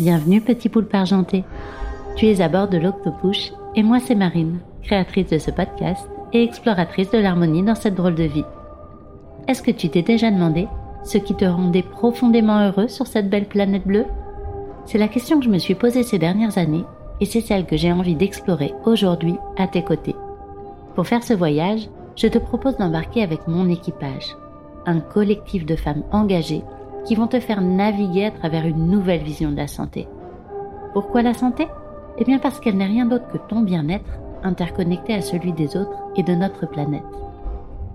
Bienvenue petit poulpe argenté. Tu es à bord de l'Octopush et moi c'est Marine, créatrice de ce podcast et exploratrice de l'harmonie dans cette drôle de vie. Est-ce que tu t'es déjà demandé ce qui te rendait profondément heureux sur cette belle planète bleue? C'est la question que je me suis posée ces dernières années et c'est celle que j'ai envie d'explorer aujourd'hui à tes côtés. Pour faire ce voyage, je te propose d'embarquer avec mon équipage, un collectif de femmes engagées qui vont te faire naviguer à travers une nouvelle vision de la santé. Pourquoi la santé? Eh bien parce qu'elle n'est rien d'autre que ton bien-être interconnecté à celui des autres et de notre planète.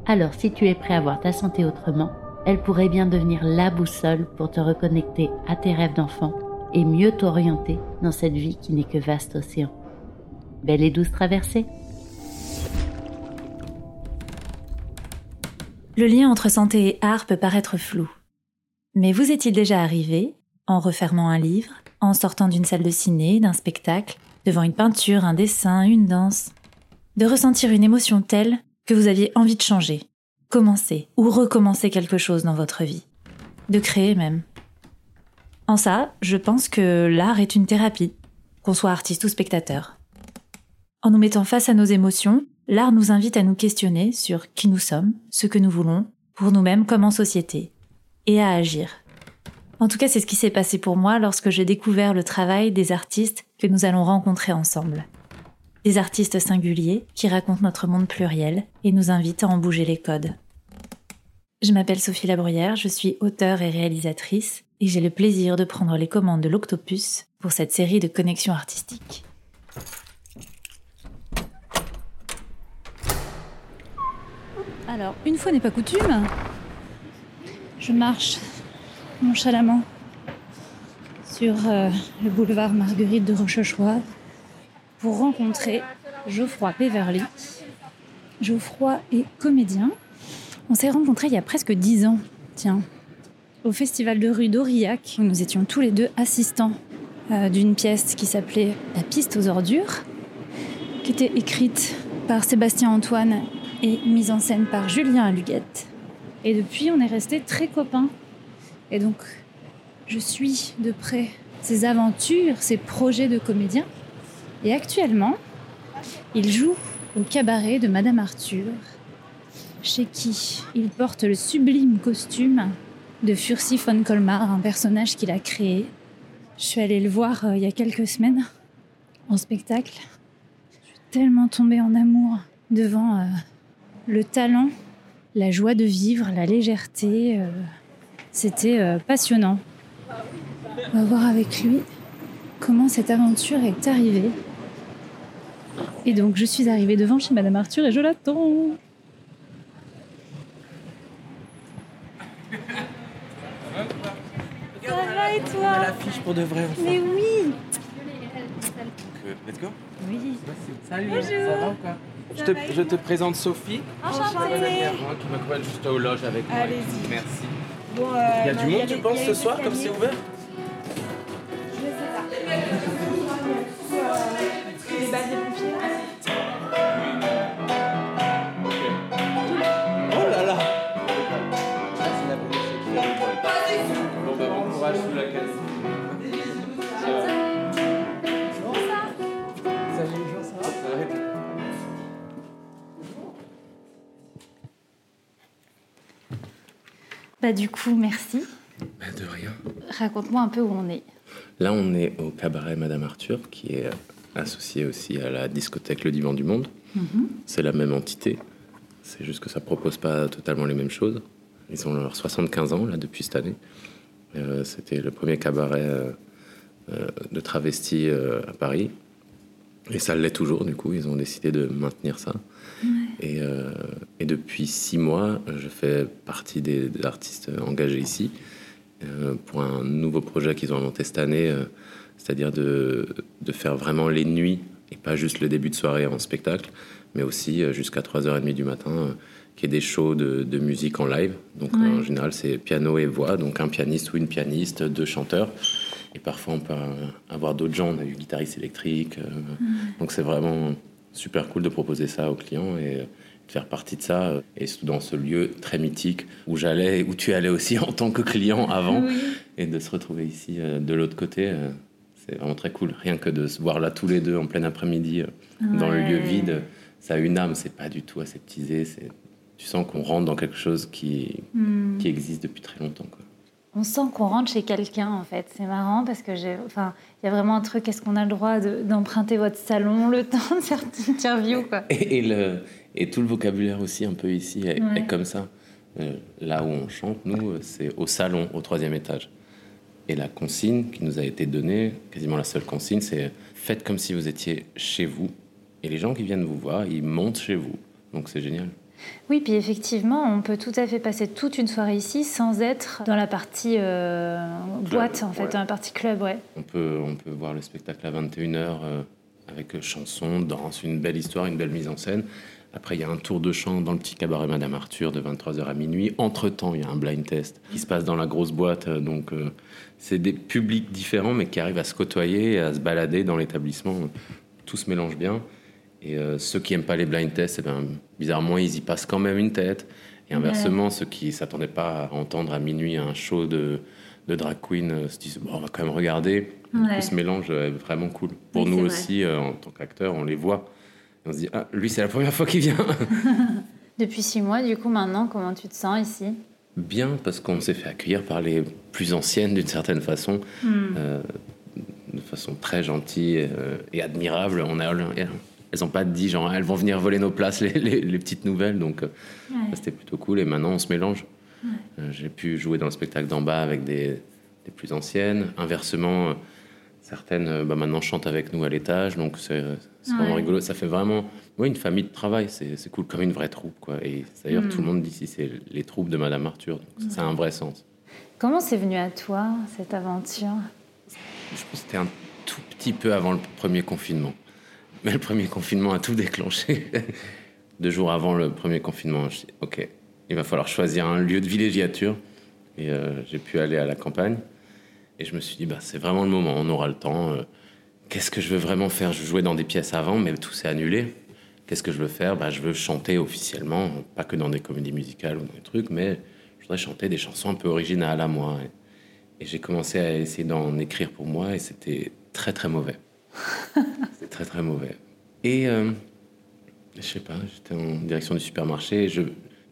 Alors si tu es prêt à voir ta santé autrement, elle pourrait bien devenir la boussole pour te reconnecter à tes rêves d'enfant et mieux t'orienter dans cette vie qui n'est que vaste océan. Belle et douce traversée Le lien entre santé et art peut paraître flou. Mais vous est-il déjà arrivé, en refermant un livre, en sortant d'une salle de ciné, d'un spectacle, devant une peinture, un dessin, une danse, de ressentir une émotion telle que vous aviez envie de changer, commencer ou recommencer quelque chose dans votre vie, de créer même? En ça, je pense que l'art est une thérapie, qu'on soit artiste ou spectateur. En nous mettant face à nos émotions, l'art nous invite à nous questionner sur qui nous sommes, ce que nous voulons, pour nous-mêmes comme en société, et à agir. En tout cas, c'est ce qui s'est passé pour moi lorsque j'ai découvert le travail des artistes que nous allons rencontrer ensemble. Des artistes singuliers qui racontent notre monde pluriel et nous invitent à en bouger les codes. Je m'appelle Sophie Labruyère, je suis auteure et réalisatrice et j'ai le plaisir de prendre les commandes de l'Octopus pour cette série de connexions artistiques. Alors, une fois n'est pas coutume, je marche nonchalamment sur euh, le boulevard Marguerite de Rochechouart pour rencontrer Geoffroy Peverly. Geoffroy est comédien. On s'est rencontrés il y a presque dix ans, tiens, au festival de rue d'Aurillac, où nous étions tous les deux assistants euh, d'une pièce qui s'appelait La piste aux ordures, qui était écrite par Sébastien Antoine et mise en scène par Julien Aluguette. Et depuis, on est restés très copains. Et donc, je suis de près ses aventures, ses projets de comédien. Et actuellement, il joue au cabaret de Madame Arthur, chez qui il porte le sublime costume de Furcy von Colmar, un personnage qu'il a créé. Je suis allée le voir euh, il y a quelques semaines en spectacle. Je suis tellement tombée en amour devant euh, le talent, la joie de vivre, la légèreté. Euh, c'était euh, passionnant. On va voir avec lui comment cette aventure est arrivée. Et donc je suis arrivée devant chez Madame Arthur et je l'attends. Ça va et toi? On a l'affiche pour de vrai. Enfin. Mais oui Donc, euh, let's go. Oui. Salut. Bonjour. Ça va ou quoi? Je te, je présente Sophie. Enchantée. Qui m'accompagne juste aux loges avec moi. Allez-y. Merci. Bon, euh, Il y a du monde, tu penses, ce soir, comme c'est ouvert? Bah du coup, merci. Bah, De rien. Raconte-moi un peu où on est. Là, on est au cabaret Madame Arthur, qui est associé aussi à la discothèque Le Divan du Monde. C'est la même entité. C'est juste que ça propose pas totalement les mêmes choses. Ils ont leurs 75 ans, là, depuis cette année. Euh, C'était le premier cabaret euh, euh, de travestis à Paris. Et ça l'est toujours, du coup. Ils ont décidé de maintenir ça. Et, euh, et depuis six mois, je fais partie des, des artistes engagés ici euh, pour un nouveau projet qu'ils ont inventé cette année, euh, c'est-à-dire de, de faire vraiment les nuits et pas juste le début de soirée en spectacle, mais aussi jusqu'à 3h30 du matin, qui est des shows de, de musique en live. Donc Ouais. en général, c'est piano et voix, donc un pianiste ou une pianiste, deux chanteurs. Et parfois, on peut avoir d'autres gens. On a eu guitariste électrique. euh, Donc c'est vraiment super cool de proposer ça aux clients et euh, de faire partie de ça. euh, Et surtout dans ce lieu très mythique où j'allais, où tu allais aussi en tant que client avant. Et de se retrouver ici euh, de l'autre côté, C'est vraiment très cool. Rien que de se voir là tous les deux en plein après-midi dans le lieu vide, ça a une âme. C'est pas du tout aseptisé. C'est tu sens qu'on rentre dans quelque chose qui, hmm. qui existe depuis très longtemps. Quoi. On sent qu'on rentre chez quelqu'un en fait. C'est marrant parce que j'ai, enfin, il y a vraiment un truc. Est-ce qu'on a le droit d'emprunter votre salon le temps de cette interview quoi? Et, le, et tout le vocabulaire aussi un peu ici est, comme ça. Euh, là où on chante, nous, c'est au salon, au troisième étage. Et la consigne qui nous a été donnée, quasiment la seule consigne, c'est faites comme si vous étiez chez vous. Et les gens qui viennent vous voir, ils montent chez vous. Donc c'est génial. Oui, puis effectivement, on peut tout à fait passer toute une soirée ici sans être dans la partie euh, boîte, en fait, dans la partie club, ouais. On peut, on peut voir le spectacle à 21h euh, avec chansons, danse, une belle histoire, une belle mise en scène. Après, il y a un tour de chant dans le petit cabaret Madame Arthur de 23h à minuit. Entre-temps, il y a un blind test qui se passe dans la grosse boîte. Euh, donc, c'est des publics différents, mais qui arrivent à se côtoyer à se balader dans l'établissement. Tout se mélange bien. Et euh, ceux qui n'aiment pas les blind tests, eh ben, bizarrement, ils y passent quand même une tête. Et inversement, ceux qui ne s'attendaient pas à entendre à minuit un show de, de drag queen euh, se disent bon, on va quand même regarder. Ouais. ce mélange est vraiment cool. Pour nous aussi, euh, en tant qu'acteurs, on les voit. Et on se dit ah, lui, c'est la première fois qu'il vient. Depuis six mois, du coup, maintenant, comment tu te sens ici? Bien, parce qu'on s'est fait accueillir par les plus anciennes d'une certaine façon. Hmm. de façon très gentille et admirable. On a elles n'ont pas dit genre elles vont venir voler nos places, les, petites nouvelles. Donc euh, c'était plutôt cool. Et maintenant on se mélange. Euh, j'ai pu jouer dans le spectacle d'en bas avec des, plus anciennes. Inversement, euh, certaines bah, maintenant chantent avec nous à l'étage. Donc c'est vraiment rigolo. Ça fait vraiment oui, une famille de travail. C'est cool, comme une vraie troupe. Quoi. Et d'ailleurs, tout le hmm. monde dit ici, c'est les troupes de Madame Arthur. Donc ça a un vrai sens. Comment c'est venu à toi, cette aventure? Je pense que c'était un tout petit peu avant le premier confinement. Mais le premier confinement a tout déclenché. Deux jours avant le premier confinement, je dis ok, il va falloir choisir un lieu de villégiature. Et euh, j'ai pu aller à la campagne. Et je me suis dit, bah, c'est vraiment le moment, on aura le temps. Euh, qu'est-ce que je veux vraiment faire? Je jouais dans des pièces avant, mais tout s'est annulé. Qu'est-ce que je veux faire? Bah, Je veux chanter officiellement, pas que dans des comédies musicales ou dans des trucs, mais je voudrais chanter des chansons un peu originales à moi. et j'ai commencé à essayer d'en écrire pour moi, et c'était très très mauvais. très très mauvais. Et euh, je sais pas, j'étais en direction du supermarché, je,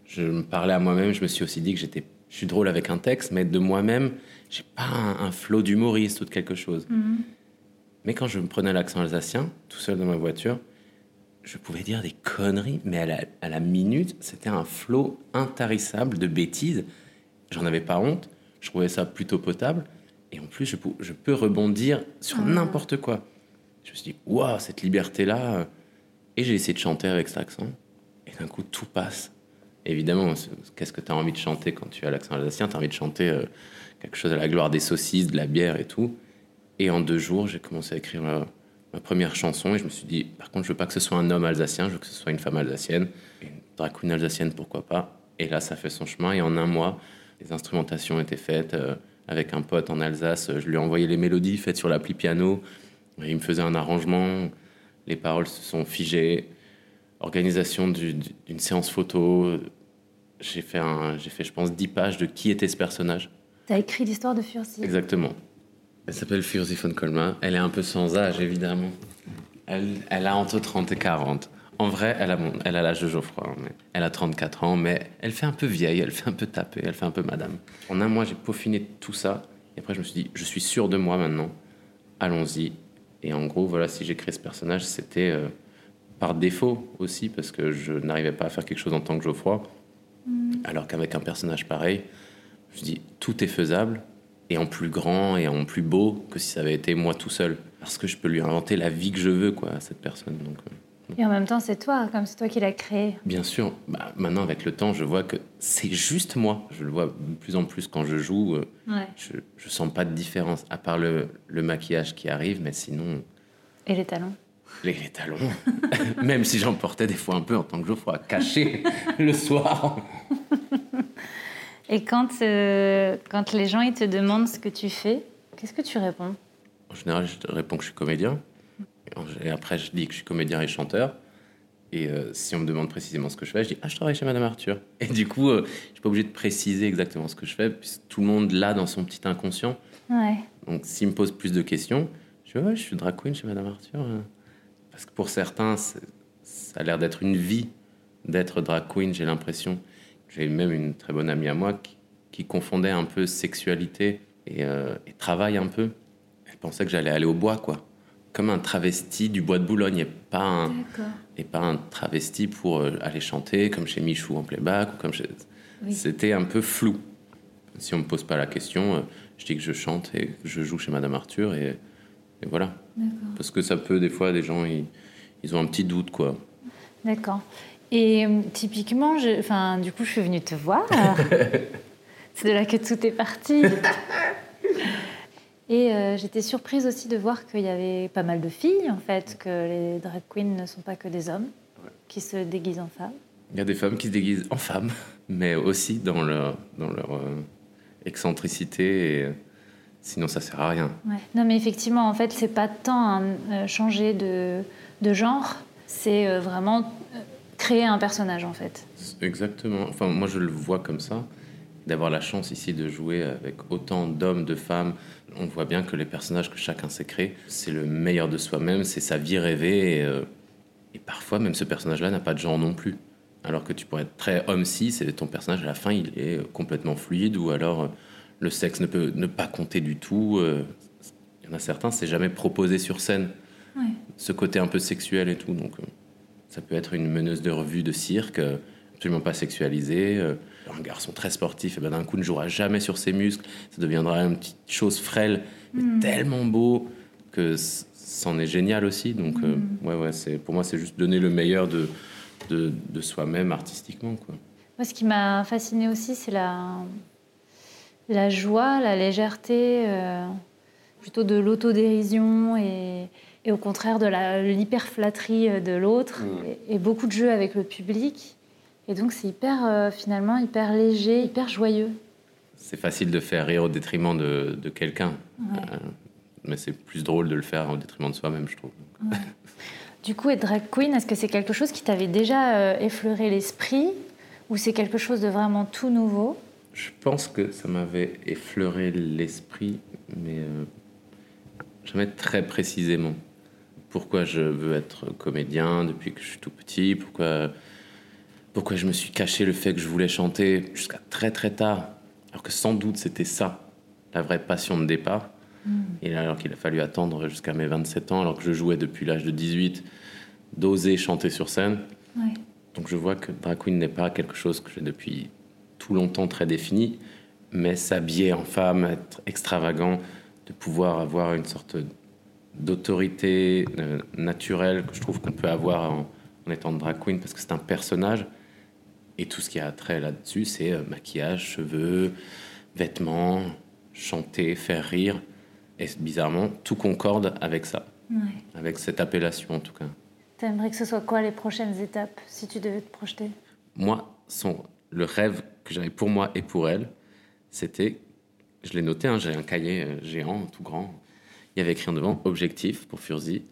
je me parlais à moi-même, je me suis aussi dit que j'étais, je suis drôle avec un texte, mais de moi-même, j'ai pas un, flot d'humoriste ou de quelque chose. Mhm. Mais quand je me prenais l'accent alsacien, tout seul dans ma voiture, je pouvais dire des conneries, mais à la, à la minute, c'était un flot intarissable de bêtises. J'en avais pas honte, je trouvais ça plutôt potable. Et en plus, je, peux, je peux rebondir sur ah. n'importe quoi. Je me suis dit, waouh, cette liberté-là. Et j'ai essayé de chanter avec cet accent. Et d'un coup, tout passe. Évidemment, qu'est-ce que tu as envie de chanter quand tu as l'accent alsacien? Tu as envie de chanter euh, quelque chose à la gloire des saucisses, de la bière et tout. Et en deux jours, j'ai commencé à écrire ma, première chanson. Et je me suis dit, par contre, je veux pas que ce soit un homme alsacien, je veux que ce soit une femme alsacienne. Une drag queen alsacienne, pourquoi pas? Et là, ça fait son chemin. Et en un mois, les instrumentations étaient faites. Euh, avec un pote en Alsace, je lui ai envoyé les mélodies faites sur l'appli piano. Il me faisait un arrangement, les paroles se sont figées. Organisation d'une séance photo. J'ai fait, un, fait, je pense, 10 pages de qui était ce personnage. Tu as écrit l'histoire de Fursi Exactement. Elle s'appelle Fursi von Colma. Elle est un peu sans âge, évidemment. Elle, elle a entre 30 et 40. En vrai, elle a, elle a l'âge de Geoffroy. Mais elle a 34 ans, mais elle fait un peu vieille, elle fait un peu taper, elle fait un peu madame. En un mois, j'ai peaufiné tout ça. Et après, je me suis dit, je suis sûr de moi maintenant. Allons-y. Et en gros, voilà, si j'ai créé ce personnage, c'était euh, par défaut aussi, parce que je n'arrivais pas à faire quelque chose en tant que Geoffroy. Mm. Alors qu'avec un personnage pareil, je dis, tout est faisable, et en plus grand et en plus beau que si ça avait été moi tout seul. Parce que je peux lui inventer la vie que je veux, quoi, à cette personne. Donc, euh, Et en même temps, c'est toi, comme c'est toi qui l'as créé. Bien sûr. Bah, maintenant, avec le temps, je vois que c'est juste moi. Je le vois de plus en plus quand je joue. Euh, je, je sens pas de différence, à part le, le maquillage qui arrive, mais sinon. Et les talons les, les talons. Même si j'en portais des fois un peu en tant que Geoffroy, caché le soir. Et quand, euh, quand les gens ils te demandent ce que tu fais, qu'est-ce que tu réponds? En général, je réponds que je suis comédien. Et après, je dis que je suis comédien et chanteur. Et euh, si on me demande précisément ce que je fais, je dis Ah, je travaille chez Madame Arthur. Et du coup, euh, je ne suis pas obligé de préciser exactement ce que je fais, puisque tout le monde l'a dans son petit inconscient. Ouais. Donc, s'il me pose plus de questions, je dis, ouais, je suis drag queen chez Madame Arthur. hein. Parce que pour certains, ça a l'air d'être une vie d'être drag queen, j'ai l'impression. J'ai même une très bonne amie à moi qui, qui confondait un peu sexualité et, euh, et travail un peu. Elle pensait que j'allais aller au bois, quoi. Comme un travesti du bois de Boulogne, et pas un, et pas un travesti pour euh, aller chanter comme chez Michou en playback ou comme chez... Oui. C'était un peu flou. Si on me pose pas la question, euh, je dis que je chante et que je joue chez Madame Arthur et, et voilà. Parce que ça peut, des fois, des gens, ils, ils ont un petit doute, quoi. D'accord. Et euh, typiquement, je... enfin, du coup, je suis venue te voir. C'est de là que tout est parti. Et euh, j'étais surprise aussi de voir qu'il y avait pas mal de filles, en fait, que les drag queens ne sont pas que des hommes qui se déguisent en femmes. Il y a des femmes qui se déguisent en femmes, mais aussi dans leur, dans leur euh, excentricité. Et, euh, sinon, ça sert à rien. Ouais. Non, mais effectivement, en fait, c'est pas tant euh, changer de, de genre, c'est euh, vraiment créer un personnage, en fait. Exactement. Enfin, moi, je le vois comme ça. D'avoir la chance ici de jouer avec autant d'hommes, de femmes, on voit bien que les personnages que chacun s'est créé, c'est le meilleur de soi-même, c'est sa vie rêvée. Et, euh, et parfois, même ce personnage-là n'a pas de genre non plus. Alors que tu pourrais être très homme-cis, et ton personnage à la fin, il est complètement fluide, ou alors euh, le sexe ne peut ne pas compter du tout. euh, Il y en a certains, c'est jamais proposé sur scène. Ouais. ce côté un peu sexuel et tout. Donc, ça peut être une meneuse de revue de cirque, absolument pas sexualisée. Euh, un garçon très sportif, et ben d'un coup ne jouera jamais sur ses muscles. Ça deviendra une petite chose frêle, mais tellement beau que c'en est génial aussi. Donc, euh, ouais, ouais, c'est pour moi, c'est juste donner le meilleur de de, de soi-même artistiquement, quoi. Moi, ce qui m'a fascinée aussi, c'est la, la joie, la légèreté, euh, plutôt de l'autodérision et, et au contraire de la- l'hyper-flatterie de l'autre, et, et beaucoup de jeux avec le public. Et donc, c'est hyper, euh, finalement, hyper léger, hyper joyeux. C'est facile de faire rire au détriment de, de quelqu'un, Ouais. Euh, mais c'est plus drôle de le faire au détriment de soi-même, je trouve. Du coup, être drag queen, est-ce que c'est quelque chose qui t'avait déjà euh, effleuré l'esprit ou c'est quelque chose de vraiment tout nouveau? Je pense que ça m'avait effleuré l'esprit, mais jamais très précisément. Pourquoi je veux être comédien depuis que je suis tout petit? Pourquoi, pourquoi je me suis caché le fait que je voulais chanter jusqu'à très très tard Alors que sans doute c'était ça, la vraie passion de départ. Et alors qu'il a fallu attendre jusqu'à mes 27 ans, alors que je jouais depuis l'âge de 18, d'oser chanter sur scène. Ouais. Donc je vois que drag queen n'est pas quelque chose que j'ai depuis tout longtemps très défini, mais s'habiller en femme, être extravagant, de pouvoir avoir une sorte d'autorité euh, naturelle que je trouve qu'on peut avoir en, en étant drag queen parce que c'est un personnage et tout ce qui a trait là-dessus, c'est euh, maquillage, cheveux, vêtements, chanter, faire rire. Et bizarrement, tout concorde avec ça, Ouais. avec cette appellation en tout cas. T'aimerais que ce soit quoi les prochaines étapes si tu devais te projeter? Moi, son, le rêve que j'avais pour moi et pour elle, c'était, je l'ai noté, hein, j'ai un cahier euh, géant, tout grand. Il y avait écrit en devant objectif pour Furzi,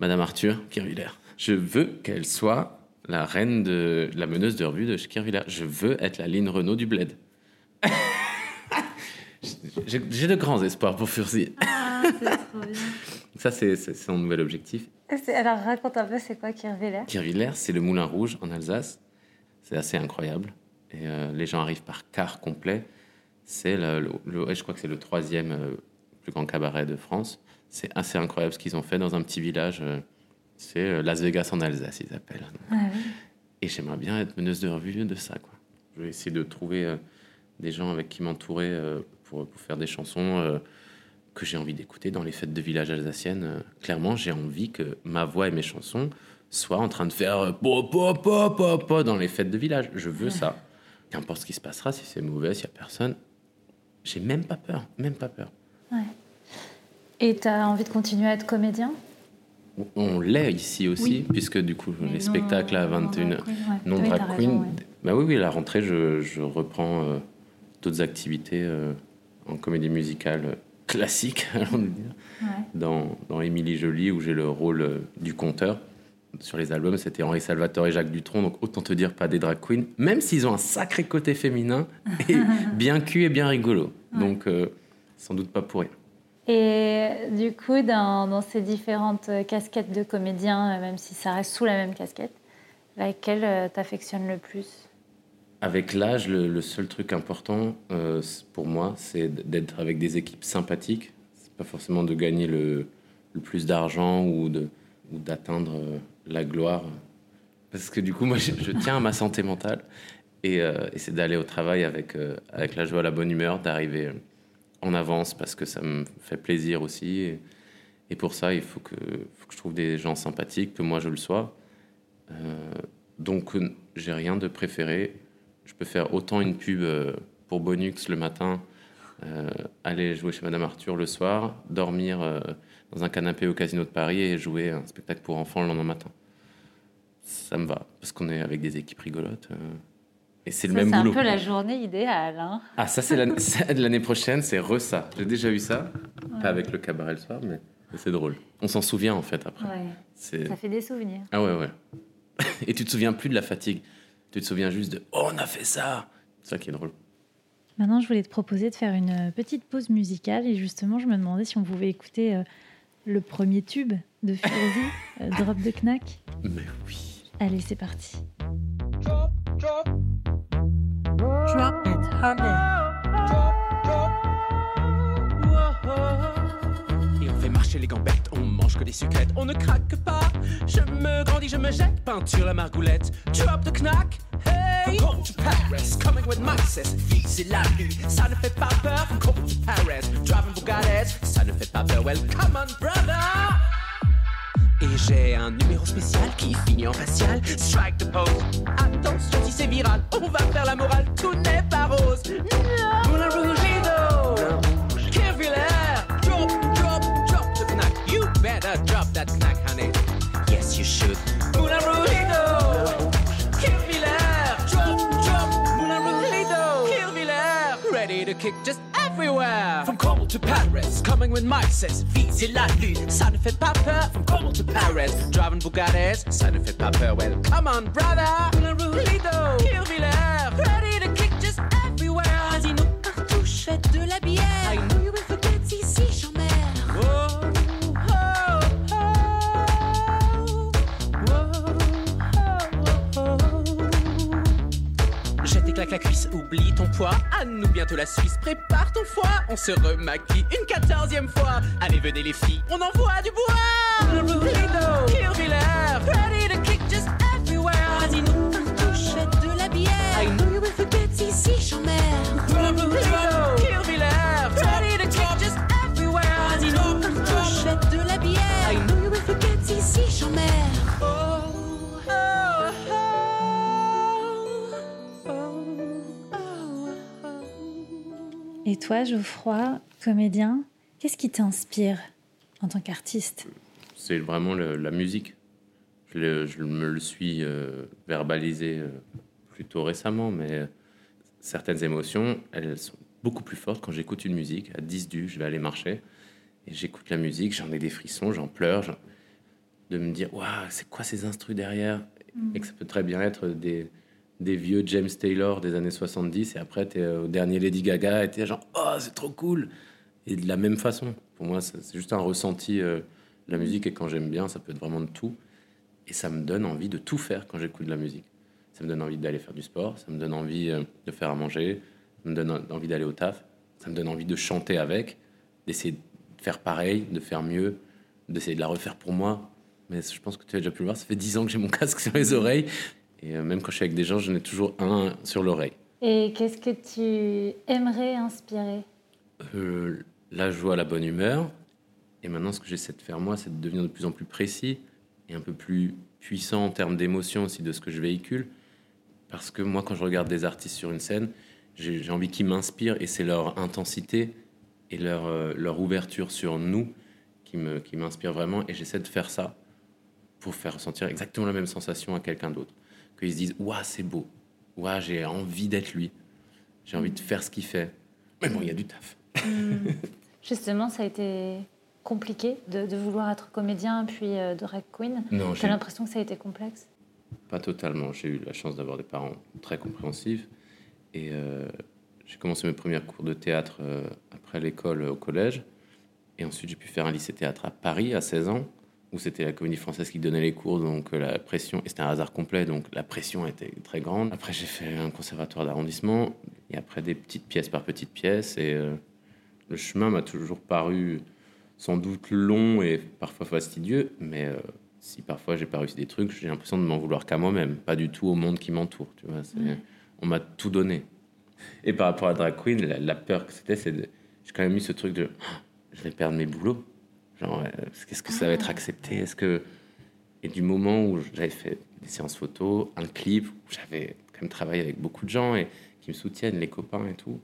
Madame Arthur Kirviller. Je veux qu'elle soit la reine de la meneuse de revue de chez Kirviller. Je veux être la ligne Renault du bled. J'ai de grands espoirs pour Furzi. Ah, c'est trop bien. Ça, c'est son nouvel objectif. Alors raconte un peu, c'est quoi Kirviller? Kirviller, c'est le Moulin Rouge en Alsace. C'est assez incroyable. Et euh, les gens arrivent par car complet. C'est le, le- le- ouais, je crois que c'est le troisième euh, plus grand cabaret de France. C'est assez incroyable ce qu'ils ont fait dans un petit village. euh, c'est euh, Las Vegas en Alsace, ils appellent. Ah oui. Et j'aimerais bien être meneuse de revue de ça. Quoi. Je vais essayer de trouver euh, des gens avec qui m'entourer euh, pour, pour faire des chansons euh, que j'ai envie d'écouter dans les fêtes de village alsaciennes. Clairement, j'ai envie que ma voix et mes chansons soient en train de faire po, po, po, po, po dans les fêtes de village. Je veux ça. Qu'importe ce qui se passera, si c'est mauvais, s'il n'y a personne, j'ai même pas peur. Même pas peur. Ouais. Et t'as envie de continuer à être comédien? On l'est ici aussi, Oui. puisque du coup, les spectacles à non, 21 drag queen, ouais. Non, Oui, drag queen. Bah oui, oui, à la rentrée, je, je reprends euh, d'autres activités euh, en comédie musicale euh, classique, allons nous dire, Ouais. dans, dans Émilie Jolie, où j'ai le rôle euh, du conteur. Sur les albums, c'était Henri Salvatore et Jacques Dutronc, donc autant te dire pas des drag queens, même s'ils ont un sacré côté féminin et bien cul et bien rigolo. Donc, sans doute pas pour rien. Et du coup, dans, ces différentes casquettes de comédien, même si ça reste sous la même casquette, laquelle t'affectionne le plus? Avec l'âge, le, seul truc important pour moi, c'est d'être avec des équipes sympathiques. C'est pas forcément de gagner le, plus d'argent ou d'atteindre la gloire. Parce que du coup, moi, je, tiens à ma santé mentale. Et, euh, c'est d'aller au travail avec, euh, avec la joie, la bonne humeur, d'arriver en avance parce que ça me fait plaisir aussi. Et, pour ça, il faut que, je trouve des gens sympathiques, que moi je le sois. Euh, donc, j'ai rien de préféré. Je peux faire autant une pub pour Bonux le matin, aller jouer chez Madame Arthur le soir, dormir dans un canapé au Casino de Paris et jouer un spectacle pour enfants le lendemain matin. Ça me va, parce qu'on est avec des équipes rigolotes. Euh, et c'est le même boulot. C'est un peu la journée idéale. Hein ah, ça, c'est l'année prochaine, c'est re ça. J'ai déjà eu ça, pas avec le cabaret le soir, mais c'est drôle. On s'en souvient en fait après. Ouais. Ça fait des souvenirs. Ah ouais, ouais. Et tu te souviens plus de la fatigue? Tu te souviens juste de Oh, on a fait ça. C'est ça qui est drôle. Maintenant, je voulais te proposer de faire une petite pause musicale et justement, je me demandais si on pouvait écouter euh, le premier tube de Furzy, euh, Drop de Knack. Mais oui. Allez, c'est parti. Drop, it, honey. Et on fait marcher les gambettes, on mange que des sucrètes, on ne craque pas. Je me grandis, je me jette, peinture la margoulette. Drop the knack. Hey! From to Paris, coming with Maxis, c'est la lue, ça ne fait pas peur. Cold to Paris, driving Bugattis, ça ne fait pas peur. Well, come on, brother! Et j'ai un numéro spécial qui finit en facial. Strike the pose. Attention si c'est viral, on va faire la morale, tout n'est pas rose. Moulin Rougido, Keviller, drop, drop, drop the knack. You better drop that knack, honey. Yes, you should. Moulin Rougido, Keviller, drop, drop, Moulin Keviller, ready to kick? Just everywhere. From Cornwall to Paris, coming with Mices, visez la lune, ça ne fait pas peur. From Cornwall to Paris, driving Bugattis, ça ne fait pas peur. Well, come on, brother. Lido, Kirviller, ready to kick just everywhere. Casino, cartouche, faites de la bière. Claque la cuisse, oublie ton poids. À nous bientôt la Suisse, prépare ton foie. On se remaquille une quatorzième fois. Allez, venez les filles, on envoie du bois. Ready to kick just everywhere. Casino, I know you will forget ici, j'en toi, Geoffroy, comédien, qu'est-ce qui t'inspire en tant qu'artiste? C'est vraiment la musique. Je, je, me le suis euh, verbalisé euh, plutôt récemment, mais certaines émotions, elles sont beaucoup plus fortes quand j'écoute une musique. À 10 du, je vais aller marcher et j'écoute la musique, j'en ai des frissons, j'en pleure. De me dire, waouh, c'est quoi ces instrus derrière? Mm. Et que ça peut très bien être des, des vieux James Taylor des années 70 et après, tu es au dernier Lady Gaga et tu es genre, oh, c'est trop cool Et de la même façon. Pour moi, c'est juste un ressenti. Euh, la musique, et quand j'aime bien, ça peut être vraiment de tout. Et ça me donne envie de tout faire quand j'écoute de la musique. Ça me donne envie d'aller faire du sport, ça me donne envie euh, de faire à manger, ça me donne envie d'aller au taf, ça me donne envie de chanter avec, d'essayer de faire pareil, de faire mieux, d'essayer de la refaire pour moi. Mais je pense que tu as déjà pu le voir, ça fait dix ans que j'ai mon casque sur les oreilles. Et euh, même quand je suis avec des gens, j'en ai toujours un sur l'oreille. Et qu'est-ce que tu aimerais inspirer? Euh, La joie, la bonne humeur. Et maintenant, ce que j'essaie de faire moi, c'est de devenir de plus en plus précis et un peu plus puissant en termes d'émotion aussi de ce que je véhicule. Parce que moi, quand je regarde des artistes sur une scène, j'ai envie qu'ils m'inspirent et c'est leur intensité et leur, euh, leur ouverture sur nous qui m'inspire qui vraiment. Et j'essaie de faire ça pour faire ressentir exactement la même sensation à quelqu'un d'autre. Qu'ils se disent Waouh, c'est beau. Waouh, j'ai envie d'être lui. J'ai envie de faire ce qu'il fait. Mais bon, il y a du taf. Hmm. Justement, ça a été compliqué de, de vouloir être comédien puis euh, drag queen. J'ai l'impression que ça a été complexe? Pas totalement. J'ai eu la chance d'avoir des parents très compréhensifs. Et euh, j'ai commencé mes premiers cours de théâtre euh, après l'école au collège. Et ensuite, j'ai pu faire un lycée théâtre à Paris à 16 ans, où c'était la comédie française qui donnait les cours, donc euh, la pression, et c'était un hasard complet, donc la pression était très grande. Après, j'ai fait un conservatoire d'arrondissement, et après des petites pièces par petites pièces, et euh, le chemin m'a toujours paru sans doute long et parfois fastidieux, mais euh, si parfois j'ai pas réussi des trucs, j'ai l'impression de m'en vouloir qu'à moi-même, pas du tout au monde qui m'entoure. Tu vois, on m'a tout donné. Et par rapport à drag queen, la, peur que c'était, c'est de, j'ai quand même eu ce truc de, ah, je vais perdre mes boulots. Genre, euh, qu'est-ce que ça va être accepté? Est-ce que et du moment où j'avais fait des séances photos, un clip, où j'avais quand même travaillé avec beaucoup de gens et qui me soutiennent, les copains et tout,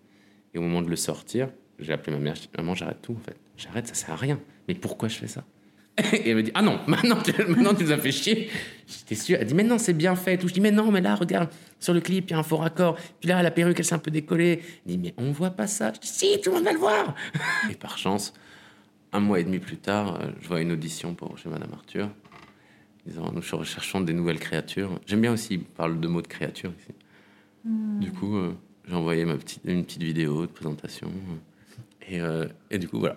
et au moment de le sortir, j'ai appelé ma mère, je maman, j'arrête tout en fait, j'arrête, ça sert à rien. Mais pourquoi je fais ça? Et elle me dit Ah non, maintenant, maintenant tu nous as fait chier. J'étais sûr. Elle dit Mais non, c'est bien fait. Tout. Je dis Mais non, mais là, regarde, sur le clip, il y a un faux raccord. Puis là, la perruque, elle s'est un peu décollée. Elle dit Mais on voit pas ça. Je dis Si, tout le monde va le voir. et par chance, un mois et demi plus tard, euh, je vois une audition pour chez Madame Arthur. Disant Nous recherchons des nouvelles créatures. J'aime bien aussi parler de mots de créatures ici. Hmm. Du coup, euh, j'ai envoyé ma petite, une petite vidéo de présentation. Et, euh, et du coup, voilà,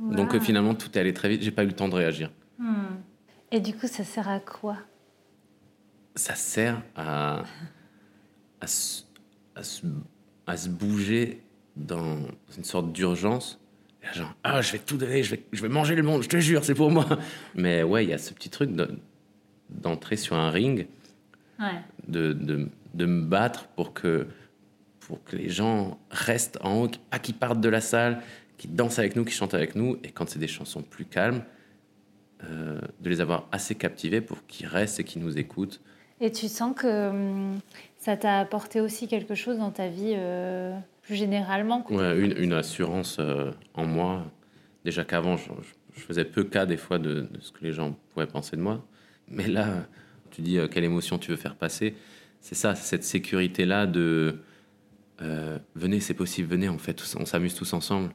donc euh, finalement, tout est allé très vite. J'ai pas eu le temps de réagir. Hmm. Et du coup, ça sert à quoi? Ça sert à, à, se, à, se, bouger dans une sorte d'urgence. Genre, ah, je vais tout donner, je vais, je vais manger le monde, je te jure, c'est pour moi. Mais ouais, il y a ce petit truc d'entrer sur un ring, de, de, de, me battre pour que, pour que les gens restent en haut, pas qu'ils partent de la salle, qui dansent avec nous, qui chantent avec nous, et quand c'est des chansons plus calmes, euh, de les avoir assez captivés pour qu'ils restent et qu'ils nous écoutent. Et tu sens que hum, ça t'a apporté aussi quelque chose dans ta vie euh, plus généralement Ouais, une, une assurance euh, en moi. Déjà qu'avant, je, faisais peu cas des fois de, de, ce que les gens pouvaient penser de moi. Mais là, tu dis quelle émotion tu veux faire passer. C'est ça, cette sécurité-là de venez, c'est possible, venez, on, fait on s'amuse tous ensemble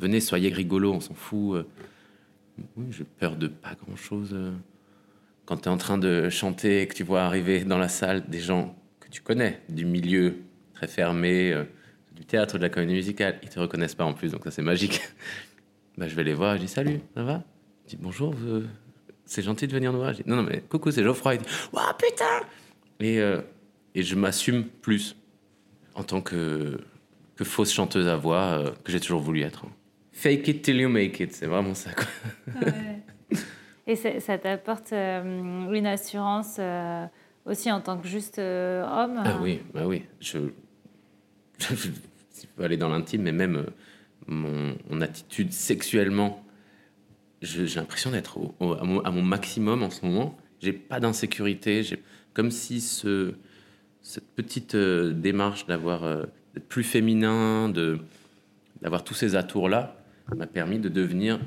venez, soyez rigolo, on s'en fout. Euh. Oui, j'ai peur de pas grand-chose. Euh. Quand tu es en train de chanter et que tu vois arriver dans la salle des gens que tu connais, du milieu très fermé, euh, du théâtre, de la comédie musicale, ils te reconnaissent pas en plus, donc ça c'est magique. bah, je vais les voir, je dis salut, ça va? Je dis bonjour, c'est gentil de venir nous voir. Je dis non, non, mais coucou, c'est Geoffroy. Il dit, oh putain et, et je m'assume plus en tant que, que fausse chanteuse à voix que j'ai toujours voulu être. Fake it till you make it, c'est vraiment ça. Quoi. Et ça t'apporte euh, une assurance euh, aussi en tant que juste euh, homme? Ah oui, bah oui. Je, je, peux aller dans l'intime, mais même mon, mon, attitude sexuellement, j'ai l'impression d'être à, mon, maximum en ce moment. J'ai pas d'insécurité. Comme si ce, cette petite démarche d'avoir d'être plus féminin, d'avoir tous ces atours-là, m'a permis de devenir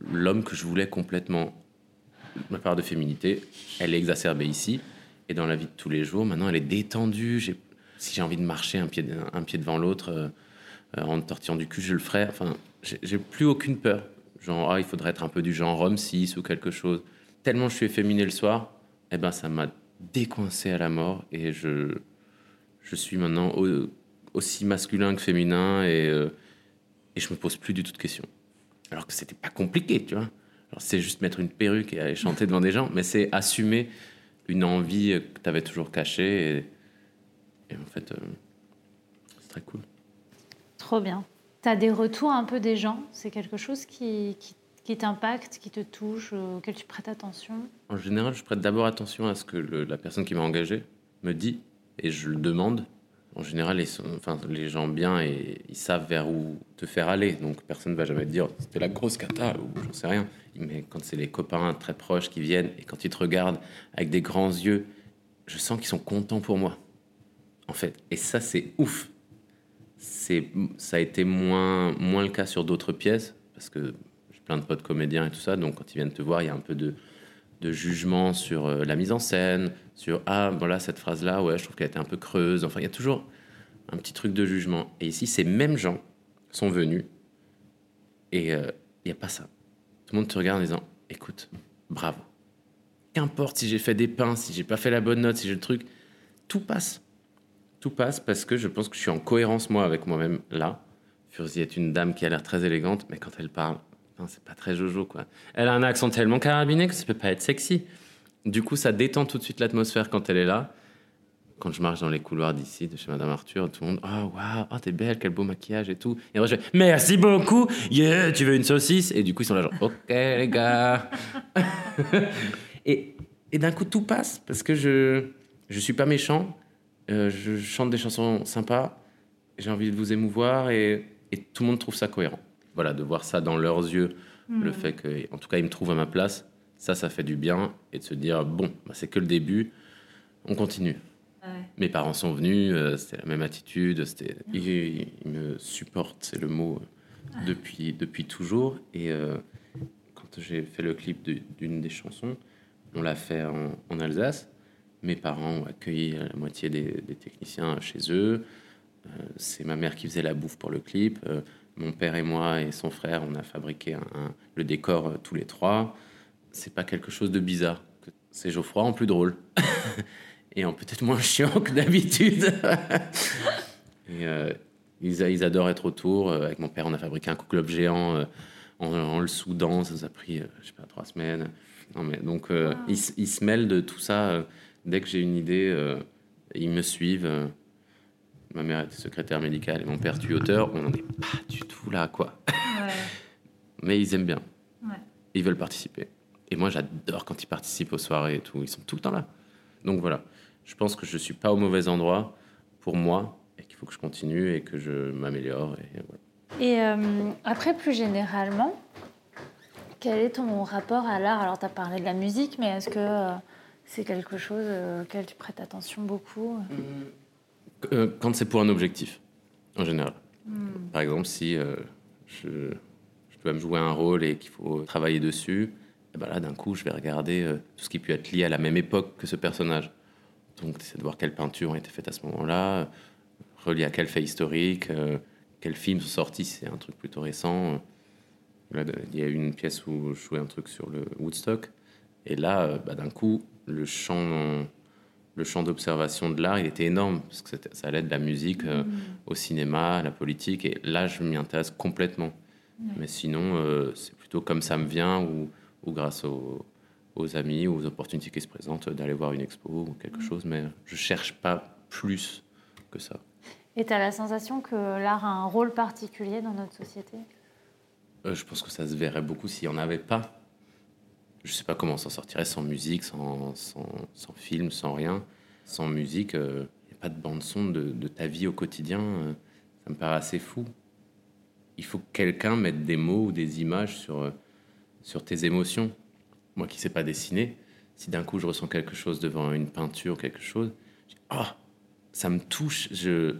l'homme que je voulais complètement. Ma part de féminité, elle est exacerbée ici. Et dans la vie de tous les jours, maintenant, elle est détendue. Si j'ai envie de marcher un pied, un pied devant l'autre, euh, en tortillant du cul, je le ferai. Enfin, j'ai plus aucune peur. Genre, ah, il faudrait être un peu du genre homme 6 ou quelque chose. Tellement je suis efféminé le soir, eh ben, ça m'a décoincé à la mort. Et je, je suis maintenant aussi masculin que féminin. Et. Euh, et je me pose plus du tout de questions. Alors que c'était pas compliqué, tu vois. C'est juste mettre une perruque et aller chanter devant des gens, mais c'est assumer une envie que tu avais toujours cachée. En fait, euh, c'est très cool. Trop bien. Tu as des retours un peu des gens? C'est quelque chose qui, qui, qui t'impacte, qui te touche, auquel tu prêtes attention? En général, je prête d'abord attention à ce que la personne qui m'a engagé me dit et je le demande en général, les, enfin, les gens bien et ils savent vers où te faire aller. Donc personne ne va jamais te dire c'était la grosse cata ou j'en sais rien. Mais quand c'est les copains très proches qui viennent et quand ils te regardent avec des grands yeux, je sens qu'ils sont contents pour moi. En fait, et ça c'est ouf. C'est ça a été moins moins le cas sur d'autres pièces parce que j'ai plein de potes comédiens et tout ça. Donc quand ils viennent te voir, il y a un peu de de jugement sur euh, la mise en scène, sur ah voilà cette phrase là ouais je trouve qu'elle était un peu creuse. Enfin il y a toujours un petit truc de jugement. Et ici ces mêmes gens sont venus et euh, il n'y a pas ça. Tout le monde te regarde en disant écoute bravo. Qu'importe si j'ai fait des pains, si j'ai pas fait la bonne note, si j'ai le truc, tout passe. Tout passe parce que je pense que je suis en cohérence moi avec moi-même là, Furzi est une dame qui a l'air très élégante, mais quand elle parle, c'est pas très jojo, quoi. Elle a un accent tellement carabiné que ça peut pas être sexy. Du coup, ça détend tout de suite l'atmosphère quand elle est là. Quand je marche dans les couloirs d'ici, de chez Madame Arthur, tout le monde, oh waouh, oh t'es belle, quel beau maquillage et tout. Et moi je fais, merci beaucoup, yeah, tu veux une saucisse? Et du coup, ils sont là, genre, ok les gars. et, et d'un coup, tout passe parce que je, je suis pas méchant, euh, je chante des chansons sympas, j'ai envie de vous émouvoir et, et, tout le monde trouve ça cohérent. Voilà, de voir ça dans leurs yeux, le hmm. fait que, en tout cas, ils me trouvent à ma place, ça, ça fait du bien et de se dire, bon, bah, c'est que le début, on continue. Mes parents sont venus, euh, c'était la même attitude, c'était, ils, me supportent, c'est le mot, depuis, depuis toujours. Et euh, quand j'ai fait le clip d'une des chansons, on l'a fait en, Alsace. Mes parents ont accueilli la moitié des, techniciens chez eux. Euh, c'est ma mère qui faisait la bouffe pour le clip. mon père et moi et son frère, on a fabriqué le décor tous les trois. C'est pas quelque chose de bizarre. C'est Geoffroy en plus drôle. et en peut-être moins chiant que d'habitude. et euh, ils, ils, adorent être autour. Euh, avec mon père, on a fabriqué un couple géant euh, en, le soudant. Ça nous a pris, je sais pas, trois semaines. Non, mais donc, ils, ils, se mêlent de tout ça. Dès que j'ai une idée, ils me suivent. Ma mère était secrétaire médicale et mon père tuteur. On n'en est pas du tout là, quoi. mais ils aiment bien. Ouais. Ils veulent participer. Et moi, j'adore quand ils participent aux soirées et tout. Ils sont tout le temps là. Donc voilà je pense que je ne suis pas au mauvais endroit pour moi et qu'il faut que je continue et que je m'améliore. Et, et euh, après, plus généralement, quel est ton rapport à l'art? Alors, tu as parlé de la musique, mais est-ce que euh, c'est quelque chose euh, auquel tu prêtes attention beaucoup Quand c'est pour un objectif, en général. Hmm. Par exemple, si je, je, dois me jouer un rôle et qu'il faut travailler dessus, et eh ben là, d'un coup, je vais regarder tout ce qui peut être lié à la même époque que ce personnage. Donc, c'est de voir quelles peintures ont été faites à ce moment-là, reliées à quel fait historique, euh, quels films sont sortis, c'est un truc plutôt récent. il y a eu une pièce où je jouais un truc sur le Woodstock. Et là, euh, bah, d'un coup, le champ, le champ d'observation de l'art, il était énorme, parce que ça allait de la musique euh, mm. au cinéma, à la politique. Et là, je m'y intéresse complètement. Mais sinon, c'est plutôt comme ça me vient ou, ou grâce au, aux amis ou aux opportunités qui se présentent d'aller voir une expo ou quelque chose, mais je cherche pas plus que ça. Et tu as la sensation que l'art a un rôle particulier dans notre société? Euh, Je pense que ça se verrait beaucoup s'il n'y en avait pas. Je sais pas comment on s'en sortirait sans musique, sans, sans, film, sans rien. Sans musique, il euh, n'y a pas de bande-son de, de, ta vie au quotidien. Euh, ça me paraît assez fou. Il faut que quelqu'un mette des mots ou des images sur, sur tes émotions moi qui ne sais pas dessiner, si d'un coup je ressens quelque chose devant une peinture, quelque chose, oh, ça me touche, je,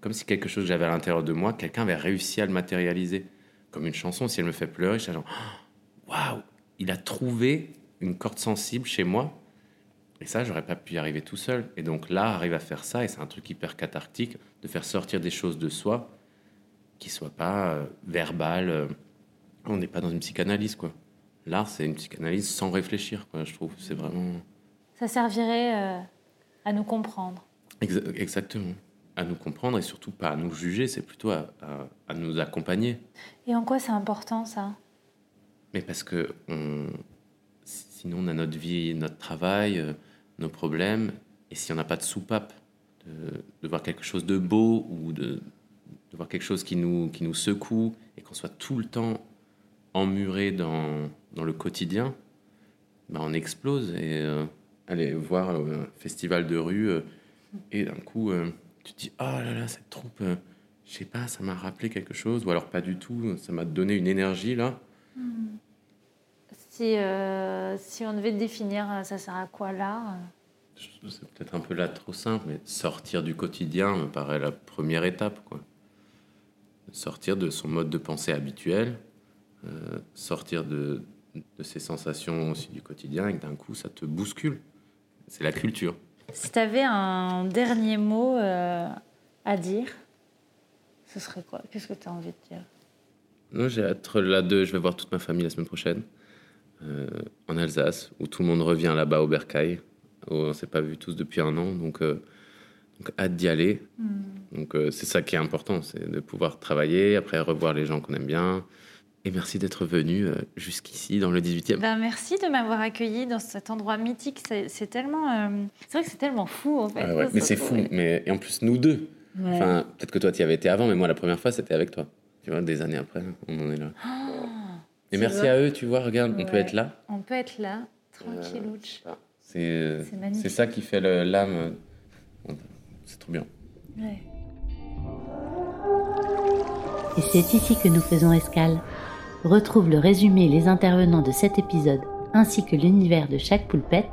comme si quelque chose que j'avais à l'intérieur de moi, quelqu'un avait réussi à le matérialiser. Comme une chanson, si elle me fait pleurer, je suis genre, oh, waouh, il a trouvé une corde sensible chez moi. Et ça, j'aurais pas pu y arriver tout seul. Et donc là, arrive à faire ça, et c'est un truc hyper cathartique, de faire sortir des choses de soi qui soient pas euh, verbales. Euh, on n'est pas dans une psychanalyse, quoi l'art, c'est une psychanalyse sans réfléchir, quoi, je trouve. C'est vraiment. Ça servirait euh, à nous comprendre. exactement. À nous comprendre et surtout pas à nous juger, c'est plutôt à, à, nous accompagner. Et en quoi c'est important, ça? Mais parce que on... sinon, on a notre vie, notre travail, euh, nos problèmes, et si on n'a pas de soupape, de, voir quelque chose de beau ou de, de voir quelque chose qui nous, qui nous secoue, et qu'on soit tout le temps emmuré dans, dans le quotidien, bah, on explose. Et euh, aller voir un festival de rue, euh, et d'un coup, euh, tu te dis Oh là là, cette troupe, je sais pas, ça m'a rappelé quelque chose, ou alors pas du tout, ça m'a donné une énergie là. Si, si on devait définir, ça sert à quoi là C'est peut-être un peu là trop simple, mais sortir du quotidien me paraît la première étape. Quoi. Sortir de son mode de pensée habituel, sortir de, de ces sensations aussi du quotidien et que d'un coup ça te bouscule. C'est la culture. Si tu avais un dernier mot euh, à dire, ce serait quoi? Qu'est-ce que tu as envie de dire? Moi j'ai hâte là de. Je vais voir toute ma famille la semaine prochaine euh, en Alsace où tout le monde revient là-bas au Bercail. on s'est pas vu tous depuis un an donc. Euh, Donc hâte d'y aller. Donc euh, c'est ça qui est important, c'est de pouvoir travailler, après revoir les gens qu'on aime bien. Et merci d'être venu euh, jusqu'ici dans le 18e. Ben, merci de m'avoir accueilli dans cet endroit mythique. C'est tellement. C'est vrai que c'est tellement fou en fait. Ah ouais, mais c'est fou. Mais, et en plus, nous deux. Ouais. Enfin, peut-être que toi, tu y avais été avant, mais moi, la première fois, c'était avec toi. Tu vois, des années après, on en est là. et tu merci vois à eux, tu vois, regarde, on peut être là. On peut être là, tranquillouche. C'est euh, C'est magnifique. c'est ça qui fait l'âme. euh, C'est trop bien. Ouais. Et c'est ici que nous faisons escale. Retrouve le résumé et les intervenants de cet épisode, ainsi que l'univers de chaque poulpette,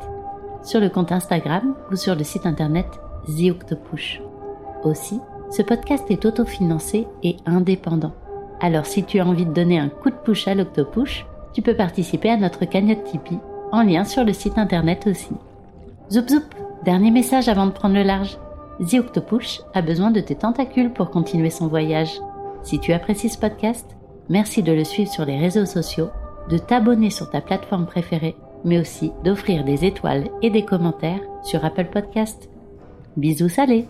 sur le compte Instagram ou sur le site internet The Octopush. Aussi, ce podcast est autofinancé et indépendant. Alors si tu as envie de donner un coup de push à l'Octopush, tu peux participer à notre cagnotte Tipeee, en lien sur le site internet aussi. Zoup zoup, dernier message avant de prendre le large. The Octopush a besoin de tes tentacules pour continuer son voyage. Si tu apprécies ce podcast, merci de le suivre sur les réseaux sociaux, de t'abonner sur ta plateforme préférée, mais aussi d'offrir des étoiles et des commentaires sur Apple Podcast. Bisous salés